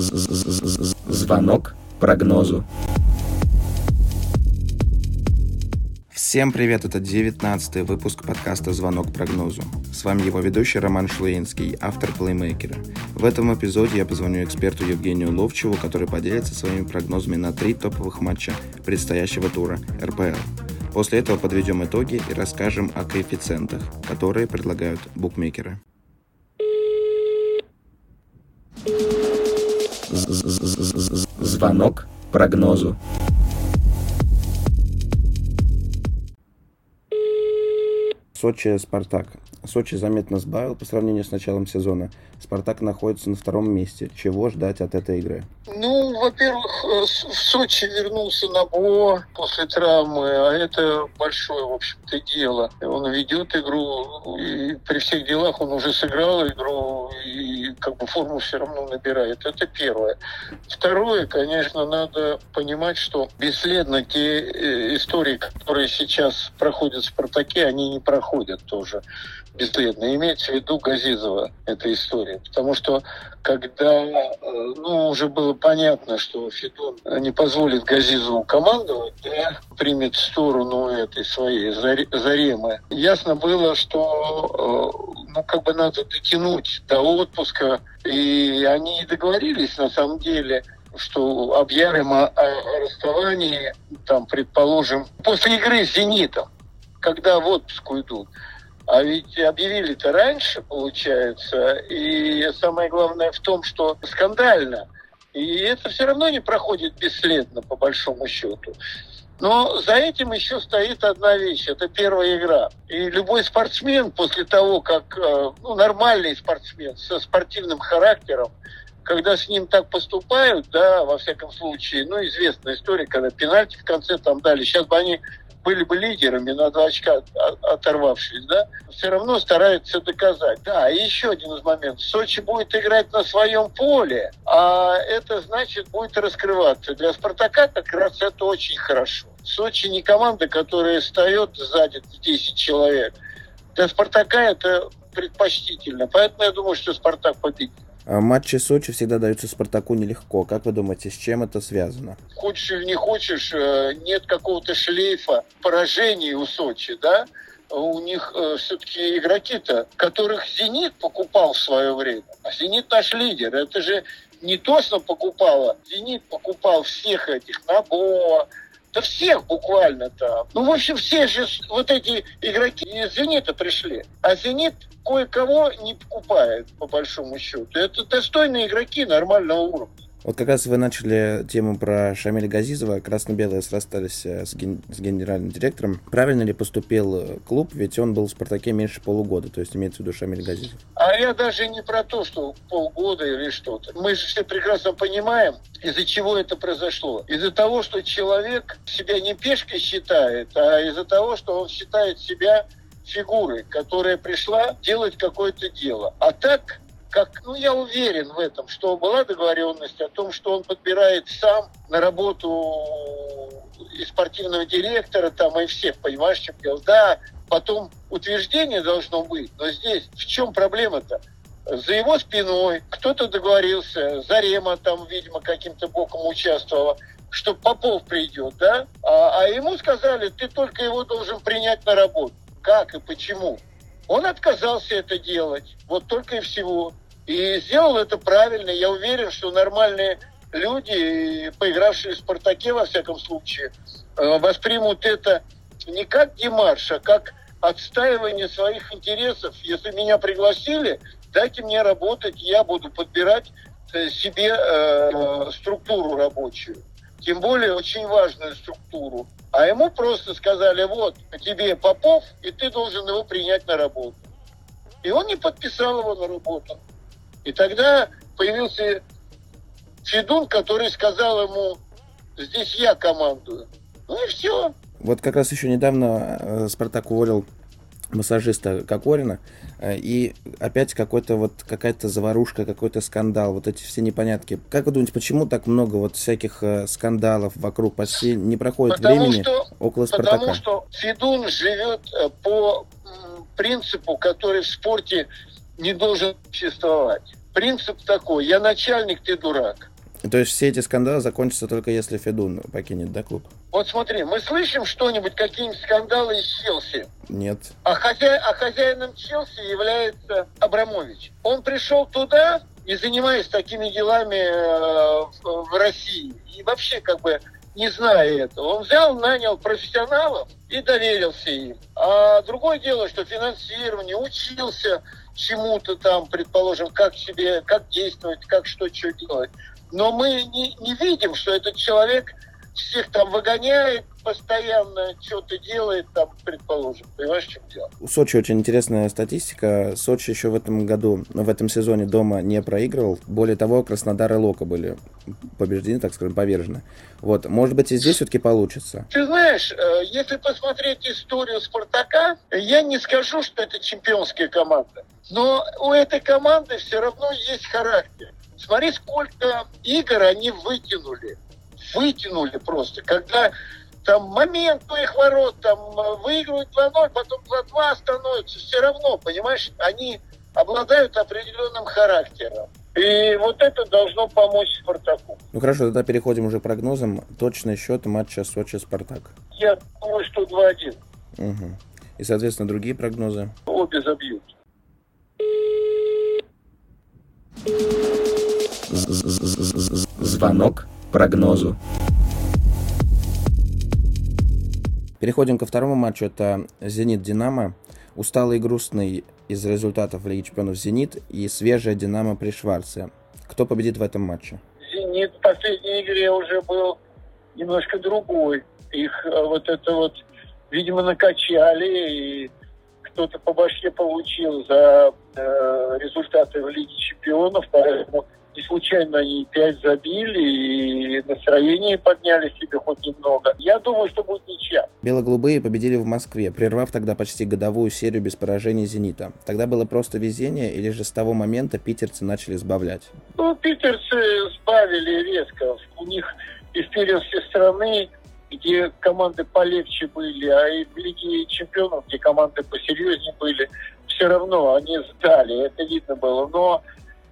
Звонок прогнозу. Всем привет, это 19 выпуск подкаста «Звонок прогнозу». С вами его ведущий Роман Шлуинский, автор плеймейкера. В этом эпизоде я позвоню эксперту Евгению Ловчеву, который поделится своими прогнозами на три топовых матча предстоящего тура РПЛ. После этого подведем итоги и расскажем о коэффициентах, которые предлагают букмекеры. Звонок прогнозу. Сочи Спартак. Сочи заметно сбавил по сравнению с началом сезона. Спартак находится на втором месте. Чего ждать от этой игры? Ну, во-первых, э, в Сочи вернулся Набо после травмы, а это большое, в общем-то, дело. Он ведет игру, и при всех делах он уже сыграл игру, и как бы форму все равно набирает. Это первое. Второе, конечно, надо понимать, что бесследно те э, истории, которые сейчас проходят в «Спартаке», они не проходят тоже бесследно. Имеется в виду Газизова эта история. Потому что когда э, ну, уже было понятно, что Федун не позволит Газизову командовать, да, примет сторону этой своей Заремы, ясно было, что э, ну, как бы надо дотянуть до отпуска. И они договорились, на самом деле, что объявим о, о расставании, там, предположим, после игры с «Зенитом», когда в отпуск уйдут. А ведь объявили-то раньше, получается. И самое главное в том, что скандально. И это все равно не проходит бесследно, по большому счету. Но за этим еще стоит одна вещь. Это первая игра. И любой спортсмен после того, как э, ну, нормальный спортсмен со спортивным характером, когда с ним так поступают, да, во всяком случае, ну, известная история, когда пенальти в конце там дали. Сейчас бы они были бы лидерами на два очка оторвавшись, да, все равно стараются доказать. Да, и еще один из моментов. Сочи будет играть на своем поле, а это значит будет раскрываться. Для «Спартака» как раз это очень хорошо. Сочи не команда, которая встает сзади 10 человек. Для «Спартака» это предпочтительно. Поэтому я думаю, что «Спартак» победит. А матчи Сочи всегда даются Спартаку нелегко. Как вы думаете, с чем это связано? Хочешь или не хочешь, э, нет какого-то шлейфа поражений у Сочи, да? У них э, все-таки игроки-то, которых «Зенит» покупал в свое время. А «Зенит» наш лидер. Это же не Тосно покупала. «Зенит» покупал всех этих, Набо, да всех буквально там. Ну, в общем, все же вот эти игроки из «Зенита» пришли. А «Зенит» кое-кого не покупает, по большому счету. Это достойные игроки нормального уровня. Вот как раз вы начали тему про Шамиля Газизова. Красно-белые расстались э, с, ген- с генеральным директором. Правильно ли поступил э, клуб? Ведь он был в «Спартаке» меньше полугода. То есть имеется в виду Шамиль Газизов. А я даже не про то, что полгода или что-то. Мы же все прекрасно понимаем, из-за чего это произошло. Из-за того, что человек себя не пешкой считает, а из-за того, что он считает себя фигурой, которая пришла делать какое-то дело. А так как, ну, я уверен в этом, что была договоренность о том, что он подбирает сам на работу и спортивного директора, там, и всех, понимаешь, чем дело. Да, потом утверждение должно быть, но здесь в чем проблема-то? За его спиной кто-то договорился, Зарема там, видимо, каким-то боком участвовала, что Попов придет, да? А, а ему сказали, ты только его должен принять на работу. Как и почему? Он отказался это делать. Вот только и всего. И сделал это правильно. Я уверен, что нормальные люди, поигравшие в «Спартаке», во всяком случае, э, воспримут это не как демарш, а как отстаивание своих интересов. Если меня пригласили, дайте мне работать, я буду подбирать э, себе э, структуру рабочую. Тем более очень важную структуру. А ему просто сказали, вот, тебе Попов, и ты должен его принять на работу. И он не подписал его на работу. И тогда появился Федун, который сказал ему, здесь я командую. Ну и все. Вот как раз еще недавно э, Спартак уволил массажиста Кокорина, э, и опять какой-то вот какая-то заварушка, какой-то скандал, вот эти все непонятки. Как вы думаете, почему так много вот всяких э, скандалов вокруг почти не проходит потому времени что, около Спартака? Потому что Федун живет по принципу, который в спорте не должен существовать. Принцип такой, я начальник, ты дурак. То есть все эти скандалы закончатся только если Федун покинет, да, клуб? Вот смотри, мы слышим что-нибудь, какие-нибудь скандалы из Челси. Нет. А, хозя... а хозяином Челси является Абрамович. Он пришел туда, не занимаясь такими делами э, в России. И вообще как бы не зная этого. Он взял, нанял профессионалов и доверился им. А другое дело, что финансирование, учился чему-то там, предположим, как себе, как действовать, как что, что делать. Но мы не, не видим, что этот человек всех там выгоняет, постоянно что-то делает, там, предположим. Понимаешь, в чем дело? У Сочи очень интересная статистика. Сочи еще в этом году, в этом сезоне дома не проигрывал. Более того, Краснодар и Лока были побеждены, так скажем, повержены. Вот, может быть, и здесь все-таки получится. Ты знаешь, э, если посмотреть историю Спартака, я не скажу, что это чемпионская команда. Но у этой команды все равно есть характер. Смотри, сколько игр они вытянули. Вытянули просто. Когда там момент у их ворот, там э, выигрывают 2-0, потом 2-2 становится, все равно, понимаешь, они обладают определенным характером. И вот это должно помочь Спартаку. Ну хорошо, тогда переходим уже к прогнозам. Точный счет матча Сочи-Спартак. Я думаю, что 2-1. Угу. И, соответственно, другие прогнозы? Обе забьют. Звонок прогнозу. Переходим ко второму матчу. Это «Зенит-Динамо». Усталый и грустный из результатов Лиги Чемпионов «Зенит» и свежая «Динамо» при Шварце. Кто победит в этом матче? «Зенит» в последней игре уже был немножко другой. Их э, вот это вот, видимо, накачали, и кто-то по башке получил за э, результаты в Лиге Чемпионов, поэтому не случайно они пять забили и настроение подняли себе хоть немного. Я думаю, что будет ничья. Бело-голубые победили в Москве, прервав тогда почти годовую серию без поражений «Зенита». Тогда было просто везение или же с того момента питерцы начали сбавлять? Ну, питерцы сбавили резко. У них из первенства страны где команды полегче были, а и в Лиге чемпионов, где команды посерьезнее были, все равно они сдали, это видно было. Но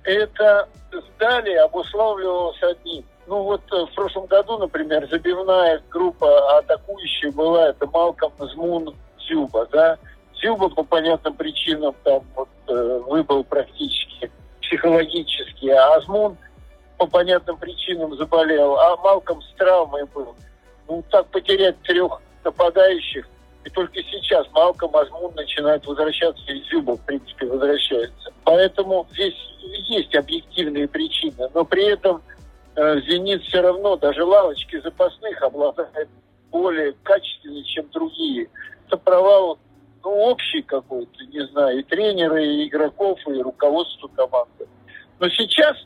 это сдали обуславливалось одним. Ну вот э, в прошлом году, например, забивная группа атакующая была, это Малком Змун Зюба, да. Зюба по понятным причинам там вот э, выбыл практически психологически, а Азмун по понятным причинам заболел, а Малком с травмой был. Ну так потерять трех нападающих, и только сейчас Малком Азмун начинает возвращаться, и Зюба, в принципе, возвращается. Поэтому здесь есть объективные причины, но при этом э, «Зенит» все равно, даже лавочки запасных обладает более качественной, чем другие. Это провал ну, общий какой-то, не знаю, и тренеры, и игроков, и руководство команды. Но сейчас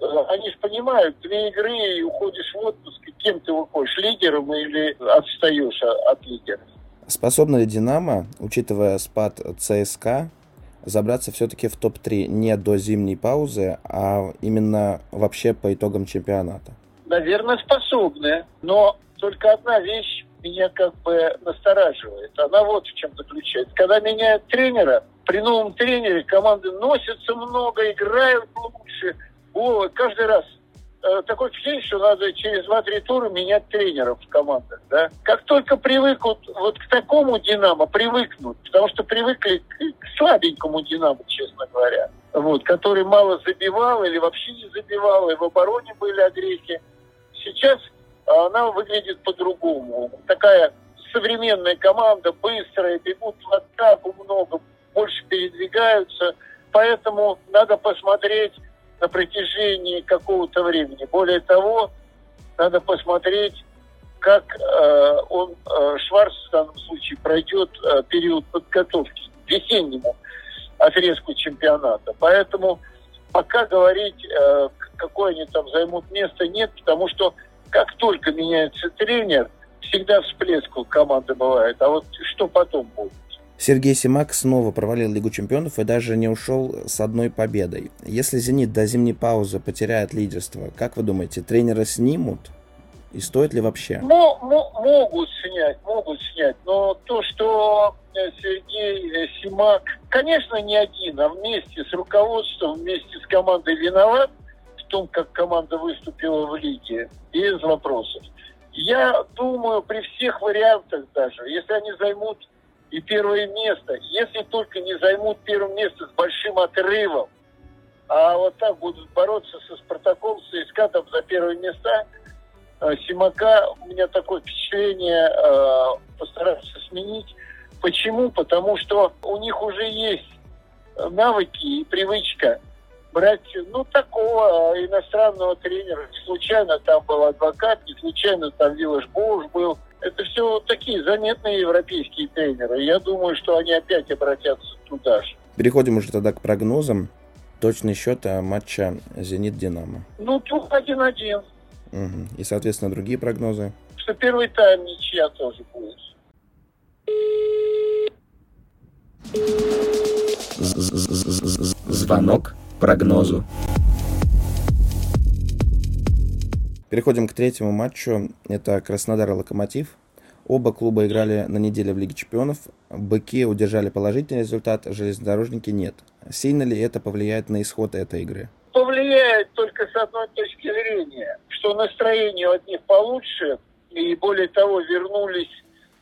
э, они же понимают, две игры и уходишь в отпуск, и кем ты выходишь, лидером или отстаешь от лидера. Способна ли «Динамо», учитывая спад ЦСКА, забраться все-таки в топ-3 не до зимней паузы, а именно вообще по итогам чемпионата? Наверное, способны. Но только одна вещь меня как бы настораживает. Она вот в чем заключается. Когда меняют тренера, при новом тренере команды носятся много, играют лучше. О, каждый раз такое впечатление, что надо через 2-3 тура менять тренеров в командах. Да? Как только привыкнут вот к такому «Динамо», привыкнут, потому что привыкли к слабенькому «Динамо», честно говоря, вот, который мало забивал или вообще не забивал, и в обороне были огрехи. Сейчас она выглядит по-другому. Такая современная команда, быстрая, бегут в атаку много, больше передвигаются. Поэтому надо посмотреть на протяжении какого-то времени. Более того, надо посмотреть, как э, он, э, Шварц в данном случае, пройдет э, период подготовки к весеннему отрезку чемпионата. Поэтому пока говорить, э, какое они там займут место, нет, потому что как только меняется тренер, всегда всплеск у команды бывает. А вот что потом будет? Сергей Симак снова провалил Лигу чемпионов и даже не ушел с одной победой. Если «Зенит» до зимней паузы потеряет лидерство, как вы думаете, тренера снимут? И стоит ли вообще? М- могут снять, могут снять. Но то, что э, Сергей э, Симак, конечно, не один, а вместе с руководством, вместе с командой виноват в том, как команда выступила в лиге, без вопросов. Я думаю, при всех вариантах даже, если они займут и первое место, если только не займут первое место с большим отрывом, а вот так будут бороться со Спартаком, с ЦСКА там за первые места, э, Симака, у меня такое впечатление, э, постараться сменить. Почему? Потому что у них уже есть навыки и привычка брать, ну, такого иностранного тренера. Не случайно там был адвокат, не случайно там Вилаш Боуш был. Это все такие заметные европейские тренеры. Я думаю, что они опять обратятся туда же. Переходим уже тогда к прогнозам. Точный счет матча «Зенит-Динамо». Ну, тут один-один. Угу. И, соответственно, другие прогнозы? Что первый тайм ничья тоже будет. Звонок прогнозу. Переходим к третьему матчу. Это Краснодар и Локомотив. Оба клуба играли на неделе в Лиге Чемпионов. Быки удержали положительный результат, железнодорожники нет. Сильно ли это повлияет на исход этой игры? Повлияет только с одной точки зрения, что настроение у одних получше, и более того, вернулись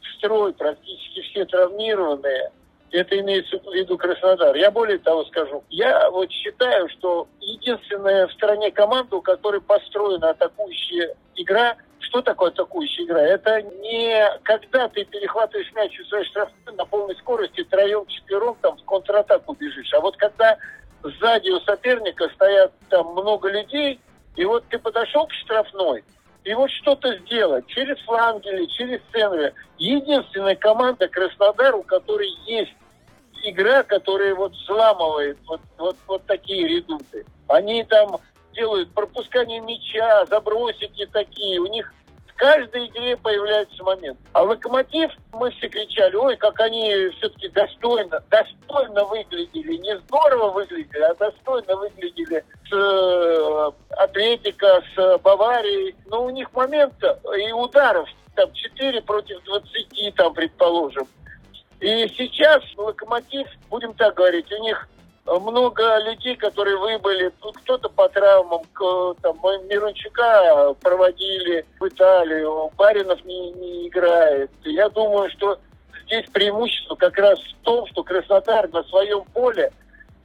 в строй практически все травмированные. Это имеется в виду Краснодар. Я более того скажу. Я вот считаю, что единственная в стране команда, у которой построена атакующая игра, что такое атакующая игра? Это не когда ты перехватываешь мяч у своей штрафной на полной скорости, троем, четвером там в контратаку бежишь. А вот когда сзади у соперника стоят там много людей, и вот ты подошел к штрафной, и вот что-то сделать через фланги или через центры. Единственная команда Краснодар, у которой есть игра, которая вот взламывает вот, вот, вот такие редуты. Они там делают пропускание мяча, забросики такие. У них в каждой игре появляется момент. А Локомотив, мы все кричали, ой, как они все-таки достойно, достойно выглядели. Не здорово выглядели, а достойно выглядели с э, Атлетика, с Баварией. Но у них момент и ударов там 4 против 20, там, предположим. И сейчас Локомотив, будем так говорить, у них много людей, которые выбыли, кто-то по травмам, там, Мирончука проводили в Италию, Баринов не, не играет. Я думаю, что здесь преимущество как раз в том, что Краснодар на своем поле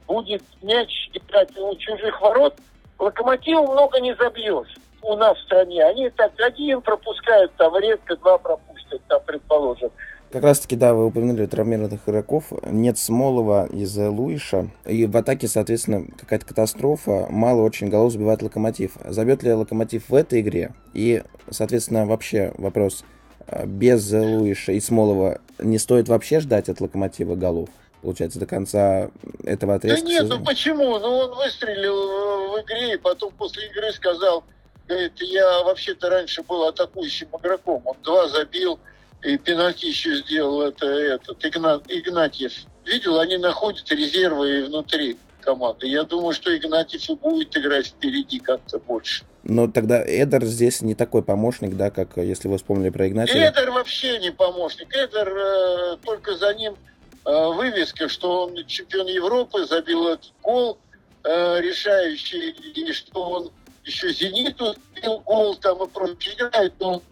будет мяч играть у чужих ворот. Локомотив много не забьет у нас в стране. Они так один пропускают, там редко два пропустят, там, предположим. Как раз таки, да, вы упомянули травмированных игроков. Нет Смолова из Луиша. И в атаке, соответственно, какая-то катастрофа. Мало очень голов забивает Локомотив. Забьет ли Локомотив в этой игре? И, соответственно, вообще вопрос. А, без Луиша и Смолова не стоит вообще ждать от Локомотива голов? Получается, до конца этого отрезка Да нет, ну почему? Ну он выстрелил в игре, и потом после игры сказал, говорит, я вообще-то раньше был атакующим игроком. Он два забил, и пенальти еще сделал это, этот Игнат, Игнатьев. Видел, они находят резервы внутри команды. Я думаю, что Игнатьев и будет играть впереди как-то больше. Но тогда Эдер здесь не такой помощник, да, как если вы вспомнили про Игнатьева? Эдер вообще не помощник. Эдер э, только за ним э, вывеска, что он чемпион Европы, забил этот гол э, решающий, и что он еще «Зениту» забил гол там и прочее. Играет он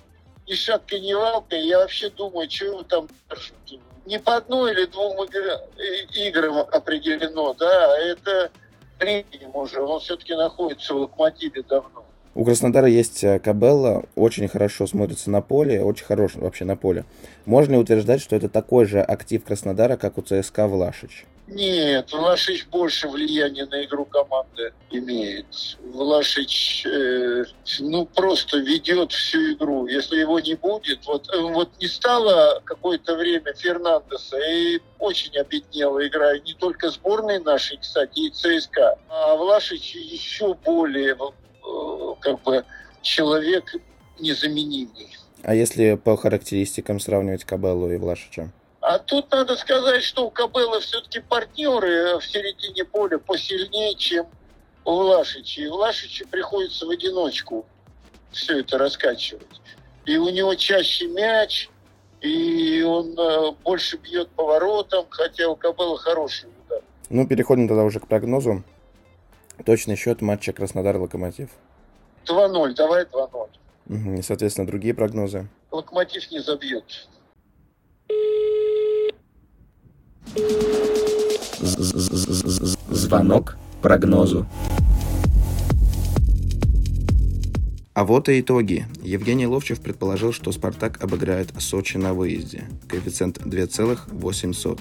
ни шапкой, ни валкой. Я вообще думаю, чего там не по одной или двум играм определено, да, а это временем уже. Он все-таки находится в локомотиве давно. У Краснодара есть э, Кабелла, очень хорошо смотрится на поле, очень хорош вообще на поле. Можно ли утверждать, что это такой же актив Краснодара, как у ЦСКА Влашич? Нет, Влашич больше влияния на игру команды имеет. Влашич, э, ну, просто ведет всю игру. Если его не будет, вот, э, вот не стало какое-то время Фернандеса, и очень обеднела игра, и не только сборной нашей, кстати, и ЦСКА. А Влашич еще более, э, как бы, человек незаменимый. А если по характеристикам сравнивать Кабеллу и Влашича? А тут надо сказать, что у Кабелла все-таки партнеры в середине поля посильнее, чем у Влашича. И Влашичу приходится в одиночку все это раскачивать. И у него чаще мяч, и он э, больше бьет поворотом, хотя у Кабелла хороший удар. Ну, переходим тогда уже к прогнозу. Точный счет матча Краснодар-Локомотив. 2-0, давай 2-0. Угу. И, соответственно, другие прогнозы. Локомотив не забьет. Звонок прогнозу. А вот и итоги. Евгений Ловчев предположил, что «Спартак» обыграет Сочи на выезде. Коэффициент 2,8.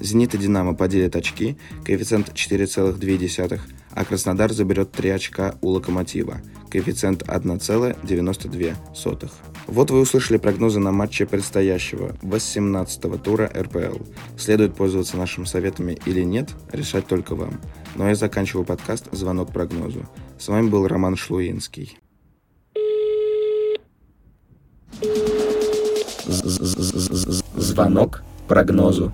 «Зенит» и «Динамо» поделят очки. Коэффициент 4,2. А Краснодар заберет 3 очка у «Локомотива». Коэффициент 1,92. Вот вы услышали прогнозы на матче предстоящего 18-го тура РПЛ. Следует пользоваться нашими советами или нет, решать только вам. Но я заканчиваю подкаст «Звонок прогнозу». С вами был Роман Шлуинский. Звонок прогнозу.